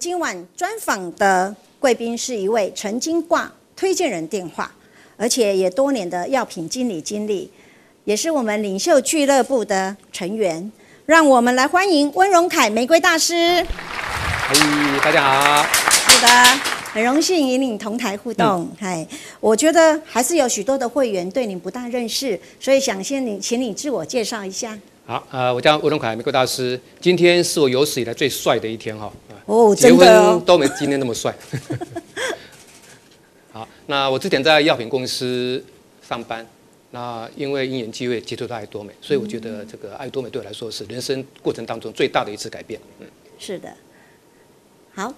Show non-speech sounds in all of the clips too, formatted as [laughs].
今晚专访的贵宾是一位曾经挂推荐人电话，而且也多年的药品经理经历，也是我们领袖俱乐部的成员。让我们来欢迎温荣凯玫瑰大师。嘿，大家好。是的，很荣幸与你同台互动。嗨、嗯，我觉得还是有许多的会员对你不大认识，所以想先你，请你自我介绍一下。好，呃，我叫温荣凯玫瑰大师。今天是我有史以来最帅的一天哈。哦，结婚都没今天那么帅。[laughs] 好，那我之前在药品公司上班，那因为因缘机会接触到爱多美，所以我觉得这个爱多美对我来说是人生过程当中最大的一次改变。嗯，是的。好。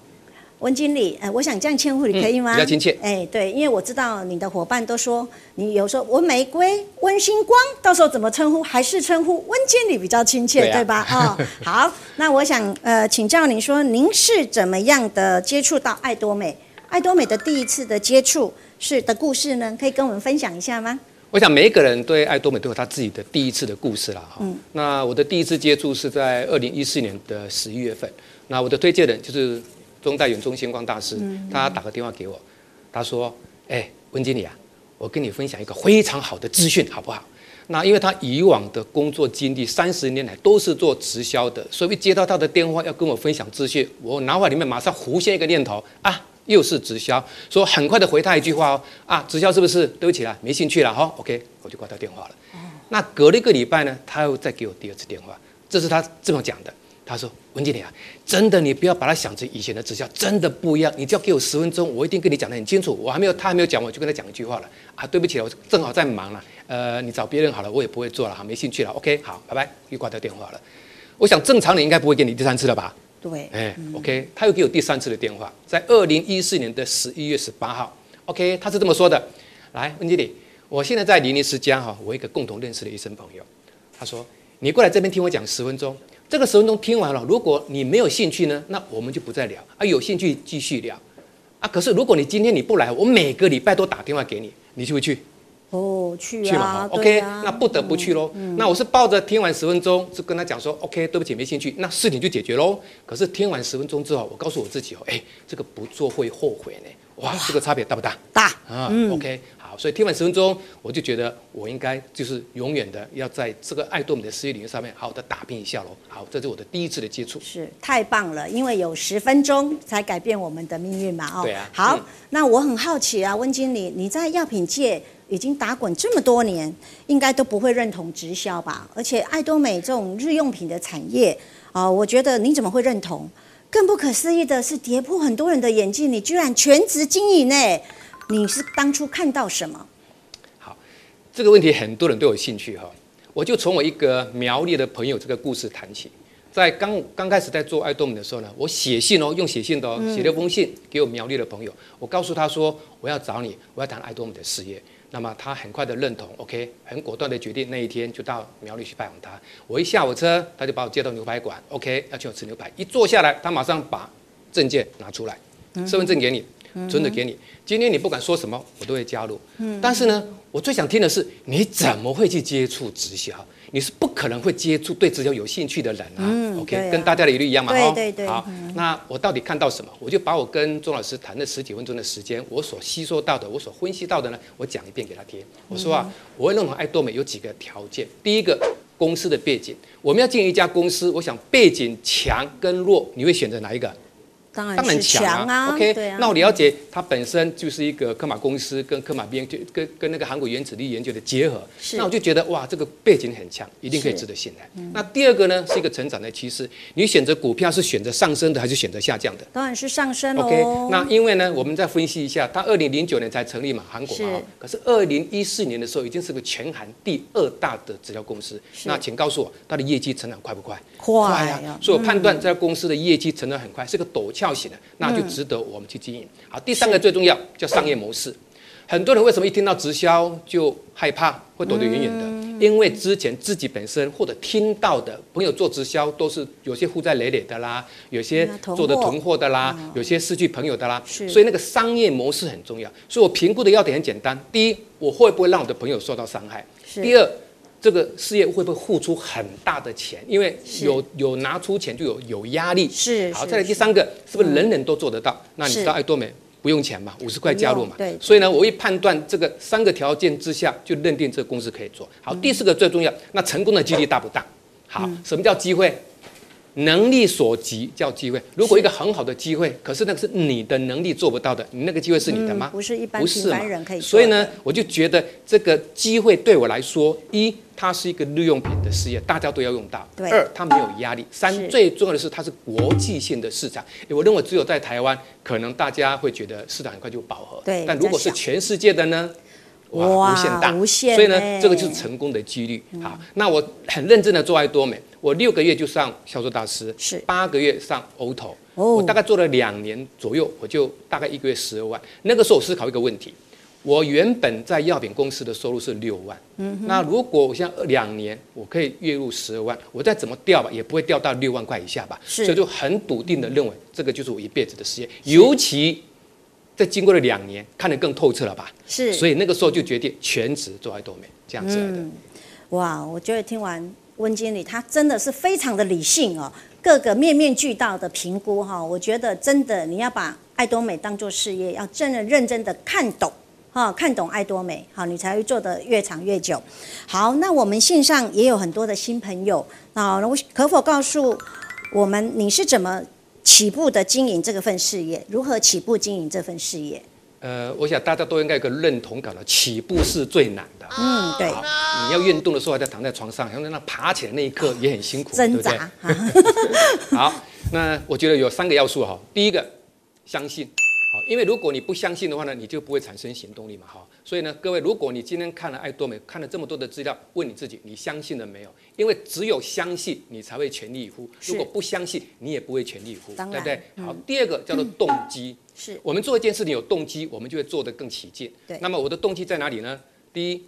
温经理，呃，我想这样称呼你可以吗？嗯、比较亲切。哎，对，因为我知道你的伙伴都说你有时候温玫瑰、温星光，到时候怎么称呼？还是称呼温经理比较亲切，对，啊、对吧？哦，[laughs] 好，那我想呃请教您说，您是怎么样的接触到爱多美？爱多美的第一次的接触是的故事呢？可以跟我们分享一下吗？我想每一个人对爱多美都有他自己的第一次的故事啦哈。嗯。那我的第一次接触是在二零一四年的十一月份，那我的推荐人就是。中大远中星光大师，他打个电话给我，他说：“哎，温经理啊，我跟你分享一个非常好的资讯，好不好？那因为他以往的工作经历三十年来都是做直销的，所以接到他的电话要跟我分享资讯，我脑海里面马上浮现一个念头啊，又是直销，说很快的回他一句话哦，啊，直销是不是？对不起啦，没兴趣了哈、哦。OK，我就挂掉电话了。那隔了一个礼拜呢，他又再给我第二次电话，这是他这么讲的。”他说：“文经理啊，真的，你不要把它想成以前的直销，真的不一样。你只要给我十分钟，我一定跟你讲得很清楚。我还没有，他还没有讲，我就跟他讲一句话了啊。对不起，我正好在忙了。呃，你找别人好了，我也不会做了，哈，没兴趣了。OK，好，拜拜，又挂掉电话了。我想正常人应该不会给你第三次了吧？对，哎，OK，他又给我第三次的电话，在二零一四年的十一月十八号。OK，他是这么说的：来，文经理，我现在在林林之家哈，我一个共同认识的医生朋友，他说你过来这边听我讲十分钟。”这个十分钟听完了，如果你没有兴趣呢，那我们就不再聊啊。有兴趣继续聊啊。可是如果你今天你不来，我每个礼拜都打电话给你，你去不去？哦，去啊。去嘛，OK，那不得不去喽。嗯、那我是抱着听完十分钟，就跟他讲说，OK，对不起，没兴趣，那事情就解决喽。可是听完十分钟之后，我告诉我自己哦，哎，这个不做会后悔呢。哇，这个差别大不大？大啊。嗯，OK。所以听完十分钟，我就觉得我应该就是永远的要在这个爱多美的事业领域上面好好的打拼一下喽。好，这是我的第一次的接触。是太棒了，因为有十分钟才改变我们的命运嘛。哦，对啊。好，嗯、那我很好奇啊，温经理，你在药品界已经打滚这么多年，应该都不会认同直销吧？而且爱多美这种日用品的产业啊、呃，我觉得你怎么会认同？更不可思议的是，跌破很多人的眼镜，你居然全职经营呢？你是当初看到什么？好，这个问题很多人都有兴趣哈。我就从我一个苗栗的朋友这个故事谈起。在刚刚开始在做爱多美的时候呢，我写信哦，用写信的哦，写了封信给我苗栗的朋友。我告诉他说，我要找你，我要谈爱多美的事业。那么他很快的认同，OK，很果断的决定，那一天就到苗栗去拜访他。我一下火车，他就把我接到牛排馆，OK，要请我吃牛排。一坐下来，他马上把证件拿出来，身份证给你。真的给你，今天你不管说什么，我都会加入。嗯但是呢，我最想听的是，你怎么会去接触直销？你是不可能会接触对直销有兴趣的人啊。嗯 OK，跟大家的疑虑一样嘛。对对对。好，那我到底看到什么？我就把我跟钟老师谈的十几分钟的时间，我所吸收到的，我所分析到的呢，我讲一遍给他听。我说啊，我会认同爱多美有几个条件。第一个，公司的背景，我们要进一家公司，我想背景强跟弱，你会选择哪一个？当然强啊，强啊，OK，啊，那我了解它本身就是一个科马公司跟科马边就跟跟那个韩国原子力研究的结合，是那我就觉得哇，这个背景很强，一定可以值得信赖。嗯、那第二个呢，是一个成长的趋势，你选择股票是选择上升的还是选择下降的？当然是上升哦。OK，那因为呢，我们再分析一下，它二零零九年才成立嘛，韩国嘛，是可是二零一四年的时候已经是个全韩第二大的直销公司。那请告诉我，它的业绩成长快不快？快呀、啊！所以我判断这家公司的业绩成长很快，是个陡峭型的。那就值得我们去经营。好，第三个最重要叫商业模式。很多人为什么一听到直销就害怕，会躲得远远的？因为之前自己本身或者听到的朋友做直销，都是有些负债累累的啦，有些做的囤货的啦，有些失去朋友的啦。所以那个商业模式很重要。所以我评估的要点很简单：第一，我会不会让我的朋友受到伤害？第二，这个事业会不会付出很大的钱？因为有有拿出钱就有有压力。是。好，再来第三个，是不是人人都做得到？嗯、那你知道爱多美不用钱嘛？五十块加入嘛。对。所以呢，我会判断这个三个条件之下，就认定这个公司可以做好。第四个最重要，那成功的几率大不大？好，什么叫机会？能力所及叫机会。如果一个很好的机会，可是那个是你的能力做不到的，你那个机会是你的吗？嗯、不是一般平凡人可以做的。所以呢，我就觉得这个机会对我来说，一，它是一个日用品的事业，大家都要用到；二，它没有压力；三，最重要的是它是国际性的市场。我认为只有在台湾，可能大家会觉得市场很快就饱和。对。但如果是全世界的呢？哇，无限大，无限所以呢，这个就是成功的几率。好，那我很认真的做爱多美，我六个月就上销售大师，是八个月上 OTO，哦，我大概做了两年左右，我就大概一个月十二万。那个时候我思考一个问题，我原本在药品公司的收入是六万，嗯，那如果我现在两年我可以月入十二万，我再怎么掉吧，也不会掉到六万块以下吧，是，所以就很笃定的认为这个就是我一辈子的事业，尤其。在经过了两年，看得更透彻了吧？是，所以那个时候就决定全职做爱多美这样子来的。嗯，哇，我觉得听完温经理，他真的是非常的理性哦，各个面面俱到的评估哈。我觉得真的你要把爱多美当做事业，要真的认真的看懂哈，看懂爱多美，好，你才会做得越长越久。好，那我们线上也有很多的新朋友，那我可否告诉我们你是怎么？起步的经营这个份事业，如何起步经营这份事业？呃，我想大家都应该有个认同感了，起步是最难的。嗯，对。你要运动的时候还在躺在床上，像那爬起来那一刻也很辛苦，挣扎。对不对？[laughs] 好，那我觉得有三个要素哈。第一个，相信。好，因为如果你不相信的话呢，你就不会产生行动力嘛。哈，所以呢，各位，如果你今天看了爱多美，看了这么多的资料，问你自己，你相信了没有？因为只有相信，你才会全力以赴。如果不相信，你也不会全力以赴，对不对？好，第二个叫做动机。是我们做一件事情有动机，我们就会做得更起劲。对。那么我的动机在哪里呢？第一，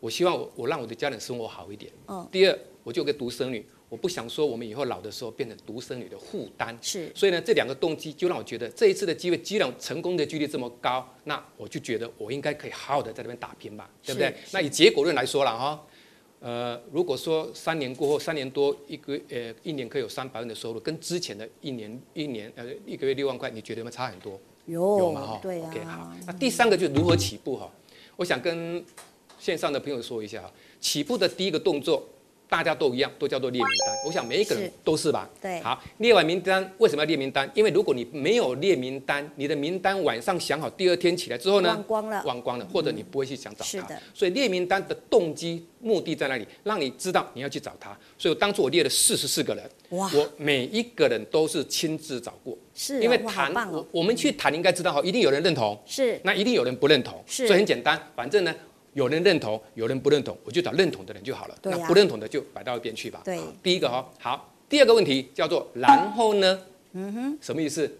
我希望我我让我的家人生活好一点。哦。第二，我就有个独生女。我不想说我们以后老的时候变成独生女的负担，是，所以呢，这两个动机就让我觉得这一次的机会，既然成功的几率这么高，那我就觉得我应该可以好好的在这边打拼吧，对不对？那以结果论来说了哈，呃，如果说三年过后，三年多一个呃一年可以有三百万的收入，跟之前的一年一年呃一个月六万块，你觉得有没有差很多？有，有吗？哈，对啊。OK，好，那第三个就是如何起步哈，我想跟线上的朋友说一下哈，起步的第一个动作。大家都一样，都叫做列名单。我想每一个人都是吧？对。好，列完名单，为什么要列名单？因为如果你没有列名单，你的名单晚上想好，第二天起来之后呢，忘光了，忘光了，或者你不会去想找他。是的。所以列名单的动机目的在哪里？让你知道你要去找他。所以我当初我列了四十四个人，哇，我每一个人都是亲自找过。是。因为谈，我我们去谈，应该知道哈，一定有人认同。是。那一定有人不认同。是。所以很简单，反正呢。有人认同，有人不认同，我就找认同的人就好了。那不认同的就摆到一边去吧。对，第一个哈、哦、好，第二个问题叫做然后呢？嗯哼，什么意思？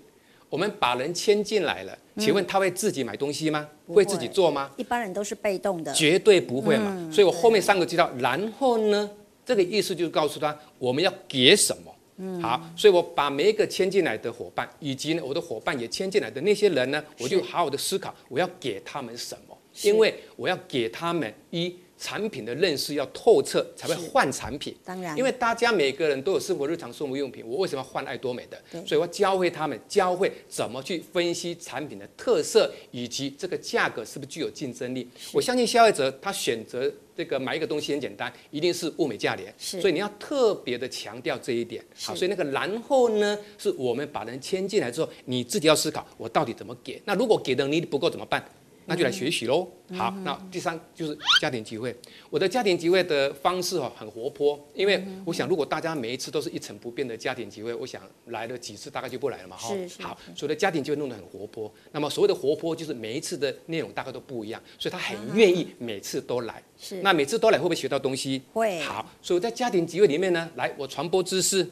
我们把人牵进来了，请问他会自己买东西吗？嗯、会自己做吗？一般人都是被动的，绝对不会嘛。嗯、所以我后面三个知道，然后呢？这个意思就是告诉他我们要给什么。嗯，好，所以我把每一个牵进来的伙伴，以及呢我的伙伴也牵进来的那些人呢，我就好好的思考，我要给他们什么。因为我要给他们一产品的认识要透彻，才会换产品。当然，因为大家每个人都有生活日常生活用品，我为什么要换爱多美的？所以我要教会他们，教会怎么去分析产品的特色，以及这个价格是不是具有竞争力。我相信消费者他选择这个买一个东西很简单，一定是物美价廉。所以你要特别的强调这一点。好，所以那个然后呢，是我们把人牵进来之后，你自己要思考，我到底怎么给？那如果给的能力不够怎么办？那就来学习喽。好，那第三就是家庭集会。我的家庭集会的方式哈很活泼，因为我想如果大家每一次都是一成不变的家庭集会，我想来了几次大概就不来了嘛。哈，好，所以的家庭集会弄得很活泼。那么所谓的活泼就是每一次的内容大概都不一样，所以他很愿意每次都来。是。那每次都来会不会学到东西？会。好，所以在家庭集会里面呢，来我传播知识。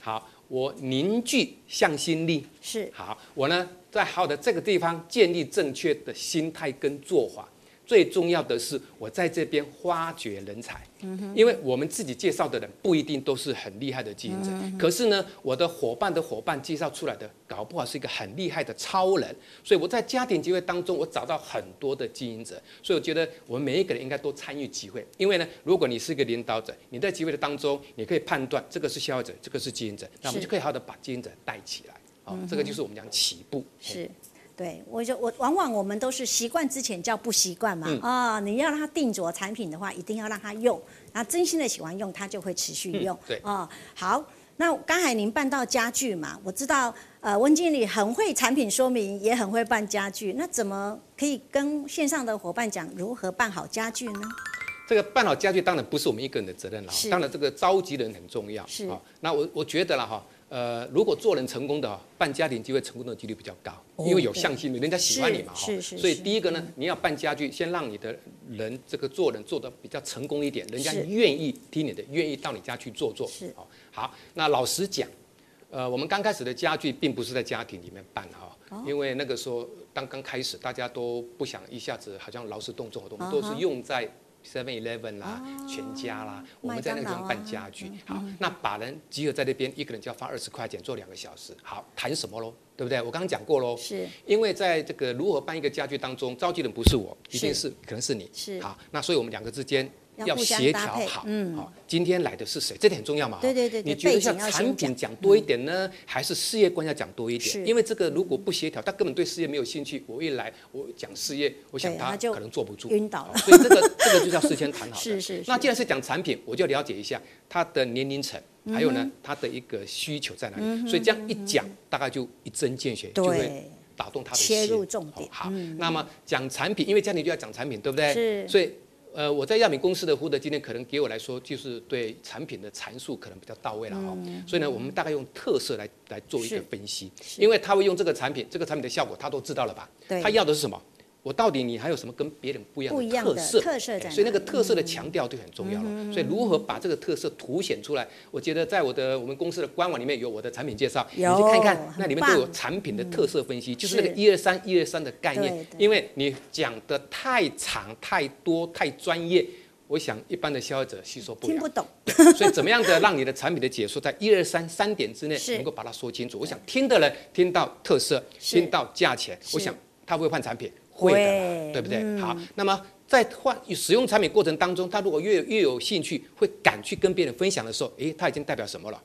好，我凝聚向心力。是。好，我呢。在好的这个地方建立正确的心态跟做法，最重要的是我在这边发掘人才，因为我们自己介绍的人不一定都是很厉害的经营者，可是呢，我的伙伴的伙伴介绍出来的，搞不好是一个很厉害的超人，所以我在家庭机会当中，我找到很多的经营者，所以我觉得我们每一个人应该都参与机会，因为呢，如果你是一个领导者，你在机会的当中，你可以判断这个是消费者，这个是经营者，那我们就可以好好的把经营者带起来，哦，这个就是我们讲起步是。对，我就我往往我们都是习惯之前叫不习惯嘛啊、嗯哦，你要让他定着产品的话，一定要让他用，然后真心的喜欢用，他就会持续用。嗯、对哦，好，那刚才您办到家具嘛，我知道呃温经理很会产品说明，也很会办家具，那怎么可以跟线上的伙伴讲如何办好家具呢？这个办好家具当然不是我们一个人的责任了，当然这个召集人很重要。是啊，那我我觉得了哈。呃，如果做人成功的办家庭机会成功的几率比较高，因为有向心力，人家喜欢你嘛哈。所以第一个呢，你要办家具，先让你的人这个做人做的比较成功一点，人家愿意听你的，愿意到你家去做做。是。好，那老实讲，呃，我们刚开始的家具并不是在家庭里面办哈，因为那个时候刚刚开始，大家都不想一下子好像劳师动众，我们都是用在。Seven Eleven 啦，全家啦，我们在那个地方办家具。好，那把人集合在那边，一个人就要花二十块钱做两个小时。好，谈什么喽？对不对？我刚刚讲过喽。是。因为在这个如何办一个家具当中，召集人不是我，一定是可能是你。是。好，那所以我们两个之间。要协调好，嗯，好，今天来的是谁？这点很重要嘛？对对对，你觉得像产品讲多一点呢，还是事业观要讲多一点？因为这个如果不协调，他根本对事业没有兴趣。我一来，我讲事业，我想他可能坐不住，晕倒了。所以这个这个就叫事先谈好。[laughs] 是是。那既然是讲产品，我就了解一下他的年龄层，还有呢，他的一个需求在哪里。所以这样一讲，大概就一针见血，就会打动他的心。切入重点。好，那么讲产品，因为家庭就要讲产品，对不对？是。所以。呃，我在亚米公司的胡德今天可能给我来说，就是对产品的阐述可能比较到位了哈。嗯、所以呢，我们大概用特色来来做一个分析，因为他会用这个产品，这个产品的效果他都知道了吧？他要的是什么？我到底你还有什么跟别人不一样的特色？特色在，所以那个特色的强调就很重要了。嗯、所以如何把这个特色凸显出来？我觉得在我的我们公司的官网里面有我的产品介绍，你去看一看，那里面都有产品的特色分析，嗯、就是那个一二三一二三的概念。因为你讲的太长太多太专业，我想一般的消费者吸收不了，听不懂。所以怎么样的让你的产品的解说在 [laughs] 一二三三点之内能够把它说清楚？我想听的人听到特色，听到价钱，我想他会换产品。会的，对不对？嗯、好，那么在换使用产品过程当中，他如果越越有兴趣，会敢去跟别人分享的时候，诶，他已经代表什么了？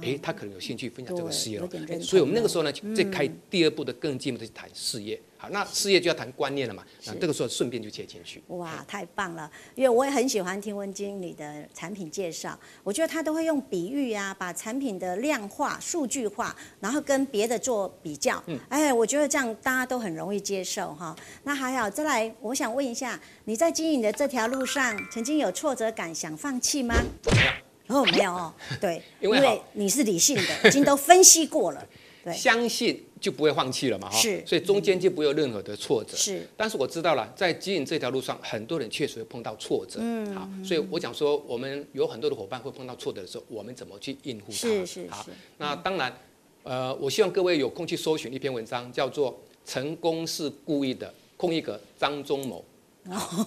诶，他可能有兴趣分享这个事业了。所以，我们那个时候呢，再开第二步的更进一步的去谈事业。好那事业就要谈观念了嘛，那这个时候顺便就切进去。哇，太棒了！因为我也很喜欢听温经理的产品介绍，我觉得他都会用比喻啊，把产品的量化、数据化，然后跟别的做比较。嗯，哎，我觉得这样大家都很容易接受哈。那还好，再来，我想问一下，你在经营的这条路上，曾经有挫折感，想放弃吗？哦，没有哦。对，[laughs] 因为你是理性的，已经都分析过了。对，相信。就不会放弃了嘛，哈，是，所以中间就不会有任何的挫折。是，但是我知道了，在经营这条路上，很多人确实会碰到挫折。嗯，好，所以我讲说，我们有很多的伙伴会碰到挫折的时候，我们怎么去应付它？是是是。好，那当然，呃，我希望各位有空去搜寻一篇文章，叫做《成功是故意的》，空一格张忠谋。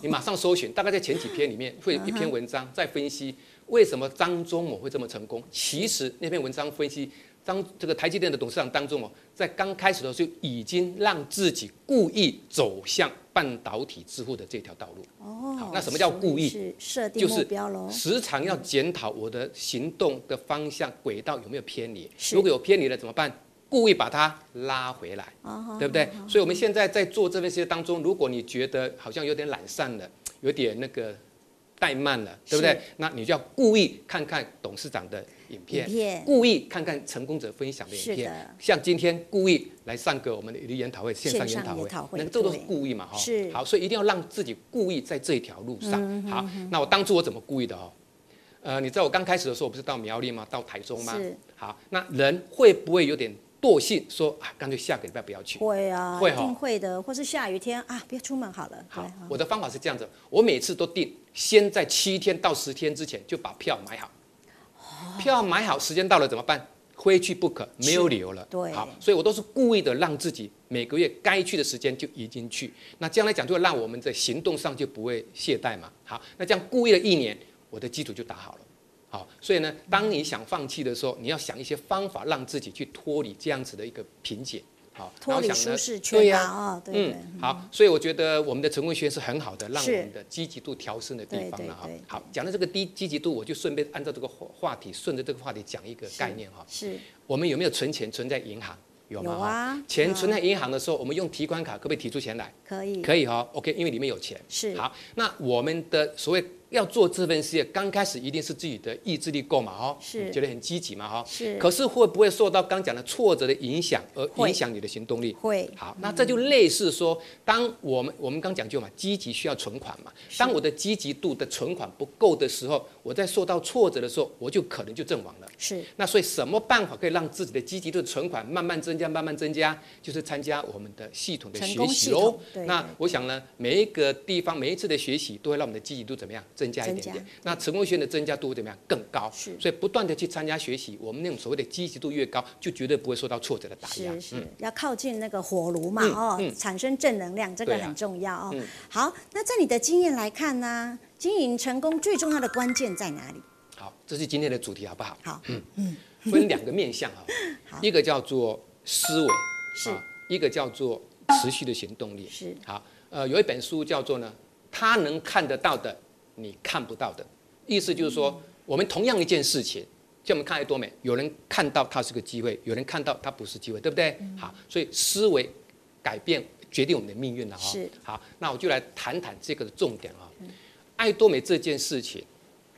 你马上搜寻，大概在前几篇里面会有一篇文章 [laughs] 在分析为什么张忠谋会这么成功。其实那篇文章分析。张这个台积电的董事长张忠谋，在刚开始的时候就已经让自己故意走向半导体致富的这条道路。哦，好，那什么叫故意？是设定目标喽。就是时常要检讨我的行动的方向轨道有没有偏离。如果有偏离了怎么办？故意把它拉回来，哦、对不对？哦、所以我们现在在做这件事当中，如果你觉得好像有点懒散了，有点那个怠慢了，对不对？那你就要故意看看董事长的。影片，片故意看看成功者分享的影片，的像今天故意来上个我们的研讨会，线上研讨会，会那个这都是故意嘛，哈是，好，所以一定要让自己故意在这一条路上。嗯、哼哼好，那我当初我怎么故意的哦？呃，你知道我刚开始的时候，我不是到苗栗吗？到台中吗？是，好，那人会不会有点惰性，说啊，干脆下个礼拜不要去？会啊，会哈，一定会的，或是下雨天啊，别出门好了。好，我的方法是这样子，我每次都定，先在七天到十天之前就把票买好。票买好，时间到了怎么办？非去不可，没有理由了。对，好，所以我都是故意的让自己每个月该去的时间就已经去。那这样来讲，就会让我们在行动上就不会懈怠嘛。好，那这样故意的一年，我的基础就打好了。好，所以呢，当你想放弃的时候，你要想一些方法让自己去脱离这样子的一个瓶颈。好，脱离舒适圈。对呀，啊，对对。嗯，好，所以我觉得我们的成功学是很好的，让我们的积极度调升的地方了哈。好，讲到这个低积极度，我就顺便按照这个话题，顺着这个话题讲一个概念哈。是。我们有没有存钱存在银行？有吗？有啊。钱存在银行的时候，我们用提款卡可不可以提出钱来？可以。可以哈，OK，因为里面有钱。是。好，那我们的所谓。要做这份事业，刚开始一定是自己的意志力够嘛，哈，是，觉得很积极嘛，哈，是。可是会不会受到刚讲的挫折的影响而影响你的行动力？会。好，那这就类似说，当我们我们刚讲究嘛，积极需要存款嘛。当我的积极度的存款不够的时候，我在受到挫折的时候，我就可能就阵亡了。是。那所以什么办法可以让自己的积极度的存款慢慢增加，慢慢增加？就是参加我们的系统的学习哦。那我想呢，每一个地方每一次的学习都会让我们的积极度怎么样增加一点点。那成功学院的增加度会怎么样？更高，是，所以不断的去参加学习，我们那种所谓的积极度越高，就绝对不会受到挫折的打压。是是，嗯、要靠近那个火炉嘛，嗯、哦，嗯、产生正能量，这个很重要哦。嗯、好，那在你的经验来看呢，经营成功最重要的关键在哪里？好，这是今天的主题，好不好？好，嗯嗯，分两个面向哈，好 [laughs] 一个叫做思维，是，一个叫做持续的行动力，是。好，呃，有一本书叫做呢，他能看得到的。你看不到的意思就是说，我们同样一件事情，像我们看爱多美，有人看到它是个机会，有人看到它不是机会，对不对？好，所以思维改变决定我们的命运了哈。是。好，那我就来谈谈这个的重点啊。爱多美这件事情，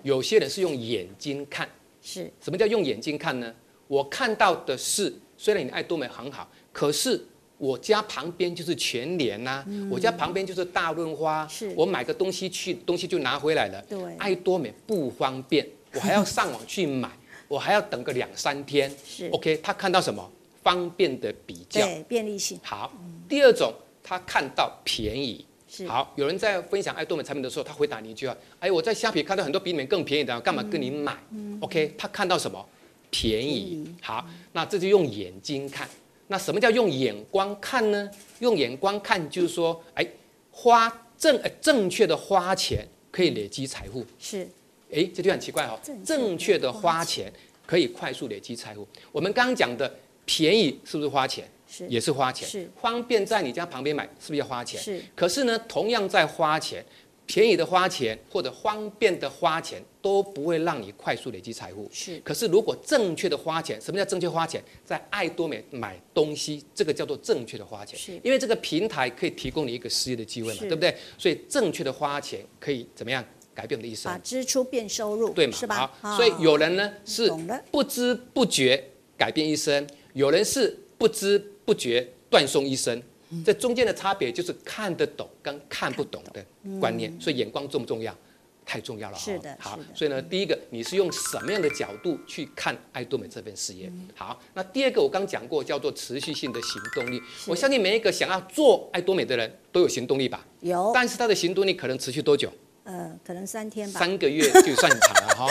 有些人是用眼睛看。是。什么叫用眼睛看呢？我看到的是，虽然你的爱多美很好，可是。我家旁边就是全联呐，我家旁边就是大润发，我买个东西去，东西就拿回来了。对，爱多美不方便，我还要上网去买，[laughs] 我还要等个两三天。是，OK，他看到什么？方便的比较，对，便利性。好，第二种，他看到便宜。是，好，有人在分享爱多美产品的时候，他回答你一句话：哎，我在虾皮看到很多比你们更便宜的，干嘛跟你买？OK，他看到什么？便宜。好，那这就用眼睛看。那什么叫用眼光看呢？用眼光看就是说，哎，花正正确的花钱可以累积财富。是，哎，这就很奇怪哦。正确的花钱可以快速累积财富。我们刚刚讲的便宜是不是花钱？是，也是花钱。是，方便在你家旁边买是不是要花钱？是。可是呢，同样在花钱。便宜的花钱或者方便的花钱都不会让你快速累积财富。是。可是如果正确的花钱，什么叫正确花钱？在爱多美买东西，这个叫做正确的花钱。是。因为这个平台可以提供你一个事业的机会嘛，对不对？所以正确的花钱可以怎么样改变我们的一生？把支出变收入，对嘛？是吧？好。所以有人呢是不知不觉改变一生，有人是不知不觉断送一生。这中间的差别就是看得懂跟看不懂的观念，所以眼光重不重要？太重要了。是的，好，所以呢，第一个你是用什么样的角度去看爱多美这份事业？好，那第二个我刚讲过，叫做持续性的行动力。我相信每一个想要做爱多美的人都有行动力吧？有。但是他的行动力可能持续多久？呃，可能三天吧。三个月就算长了哈。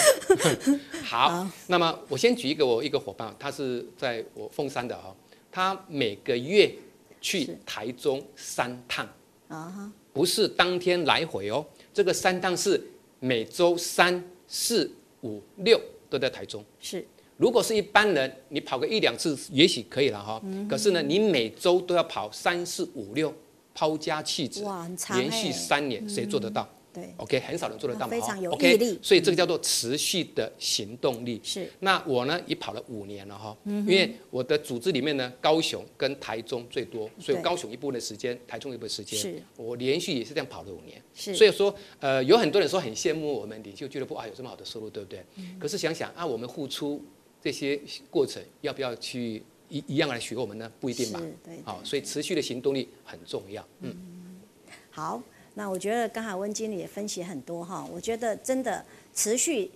[laughs] 好，那么我先举一个我一个伙伴，他是在我凤山的哈，他每个月。去台中三趟，啊，不是当天来回哦，这个三趟是每周三、四、五、六都在台中。是，如果是一般人，你跑个一两次也许可以了哈。可是呢，你每周都要跑三、四、五、六，抛家弃子，连续三年，谁做得到？对，OK，很少人做得到嘛，非常有毅力，所以这个叫做持续的行动力。是，那我呢也跑了五年了哈，因为我的组织里面呢，高雄跟台中最多，所以高雄一部分的时间，台中一部分时间，是，我连续也是这样跑了五年。是，所以说，呃，有很多人说很羡慕我们领袖俱乐部啊，有这么好的收入，对不对？可是想想啊，我们付出这些过程，要不要去一一样来学我们呢？不一定吧。对，好，所以持续的行动力很重要。嗯，好。那我觉得刚才温经理也分析很多哈，我觉得真的持续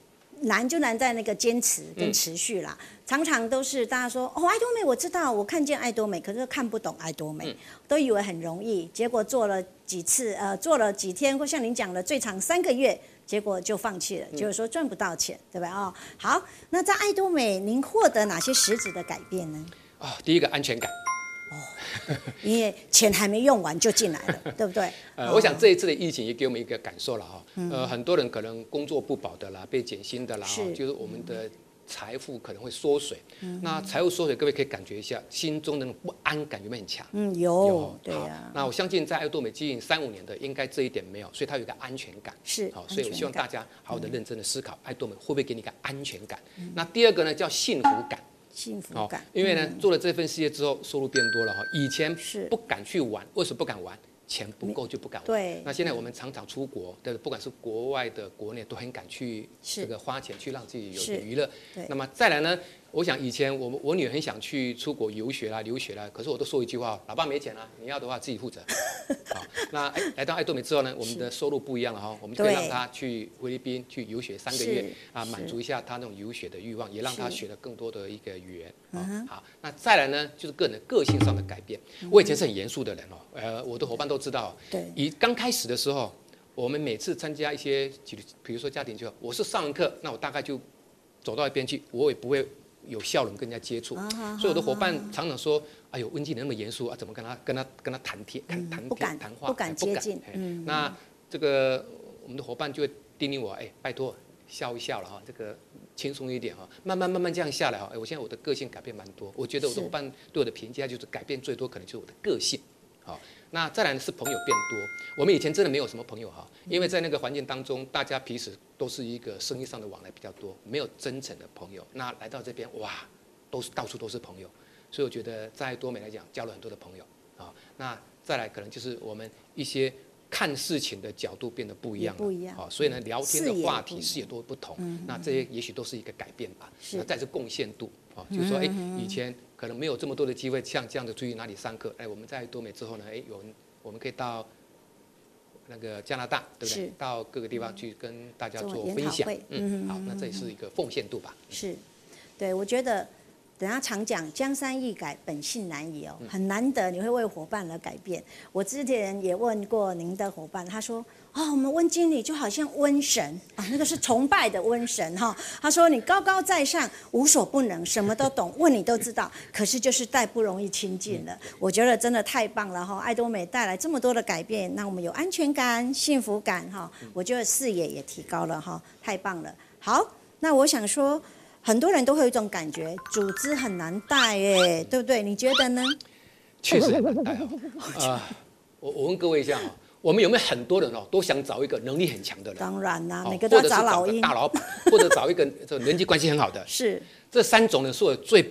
难就难在那个坚持跟持续啦。嗯、常常都是大家说哦，爱多美我知道，我看见爱多美，可是看不懂爱多美，嗯、都以为很容易，结果做了几次呃，做了几天，或像您讲的最长三个月结果就放弃了，就是说赚不到钱，对吧？哦，好，那在爱多美，您获得哪些实质的改变呢？啊、哦，第一个安全感。哦，因为钱还没用完就进来了，[laughs] 对不对？呃，哦、我想这一次的疫情也给我们一个感受了哈。呃，很多人可能工作不保的啦，被减薪的啦，是就是我们的。财富可能会缩水，嗯、那财富缩水，各位可以感觉一下，心中的不安感有没有很强？嗯，有，有对啊。那我相信在爱多美经营三五年的，应该这一点没有，所以它有一个安全感。是，好，所以我希望大家好好的认真的思考，爱多美会不会给你一个安全感？嗯、那第二个呢，叫幸福感。幸福感，因为呢，做了这份事业之后，收入变多了哈。以前是不敢去玩，为什么不敢玩？钱不够就不敢玩。对，那现在我们常常出国，对，不管是国外的、国内，都很敢去这个花钱去让自己有娱乐。对，那么再来呢？我想以前我我女儿很想去出国游学啦、留学啦，可是我都说一句话：老爸没钱啊，你要的话自己负责。[laughs] 好，那哎来到爱多美之后呢，我们的收入不一样了哈，我们就可以让她去菲律宾去游学三个月啊，满足一下她那种游学的欲望，也让她学了更多的一个语言。好，那再来呢，就是个人的个性上的改变。我以前是很严肃的人哦，呃，我的伙伴都知道。对。以刚开始的时候，我们每次参加一些，比如说家庭聚会，我是上完课，那我大概就走到一边去，我也不会。有笑容跟人家接触，所以我的伙伴常常说：“哎呦，温经理那么严肃啊，怎么跟他跟他跟他谈天谈谈天谈话？不敢接近。”那这个我们的伙伴就会叮咛我：“哎，拜托笑一笑了哈，这个轻松一点哈，慢慢慢慢这样下来哈。哎，我现在我的个性改变蛮多，我觉得我的伙伴对我的评价就是改变最多可能就是我的个性。”好，那再来呢是朋友变多。我们以前真的没有什么朋友哈，因为在那个环境当中，大家彼此都是一个生意上的往来比较多，没有真诚的朋友。那来到这边哇，都是到处都是朋友，所以我觉得在多美来讲，交了很多的朋友啊。那再来可能就是我们一些看事情的角度变得不一样了，不一样。好，所以呢聊天的话题视野都不同。那这些也许都是一个改变吧。是。那再是贡献度啊，就是说哎以前。可能没有这么多的机会，像这样子出去哪里上课？哎，我们在多美之后呢？哎，有我们可以到那个加拿大，对不对？到各个地方去跟大家做分享。嗯，好，那这也是一个奉献度吧。是，对，我觉得。等下常讲江山易改，本性难移哦，很难得你会为伙伴而改变。我之前也问过您的伙伴，他说：“哦，我们温经理就好像瘟神啊，那个是崇拜的瘟神哈。”他说：“你高高在上，无所不能，什么都懂，问你都知道，可是就是太不容易亲近了。”我觉得真的太棒了哈，爱多美带来这么多的改变，让我们有安全感、幸福感哈。我觉得视野也提高了哈，太棒了。好，那我想说。很多人都会有一种感觉，组织很难带，哎，对不对？你觉得呢？确实很难带哦。[laughs] 啊，我我问各位一下啊，我们有没有很多人哦，都想找一个能力很强的人？当然啦，每个都要找老鹰，大老板，[laughs] 或者找一个这人际关系很好的。是。这三种人是我最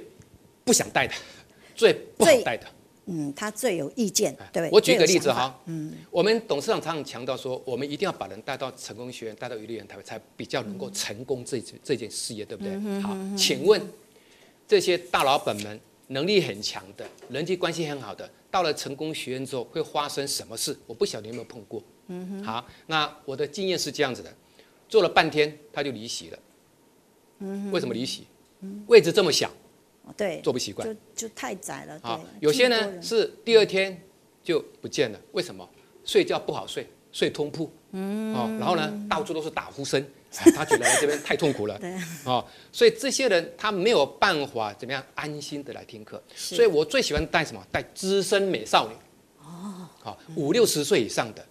不想带的，[laughs] 最不好带的。嗯，他最有意见，对。我举个例子哈，嗯，我们董事长常常强调说，我们一定要把人带到成功学院，带到鱼丽园台，才比较能够成功这这件事业，对不对？好，请问这些大老板们能力很强的，人际关系很好的，到了成功学院之后会发生什么事？我不晓得你有没有碰过。嗯哼。好，那我的经验是这样子的，做了半天他就离席了。嗯哼。为什么离席？嗯位置这么小。对，做不习惯，就就太窄了。好，有些呢是第二天就不见了，为什么？睡觉不好睡，睡通铺。嗯。哦，然后呢，到处都是打呼声，[laughs] 他觉得来这边太痛苦了。对。哦，所以这些人他没有办法怎么样安心的来听课。所以我最喜欢带什么？带资深美少女。哦。好，五六十岁以上的，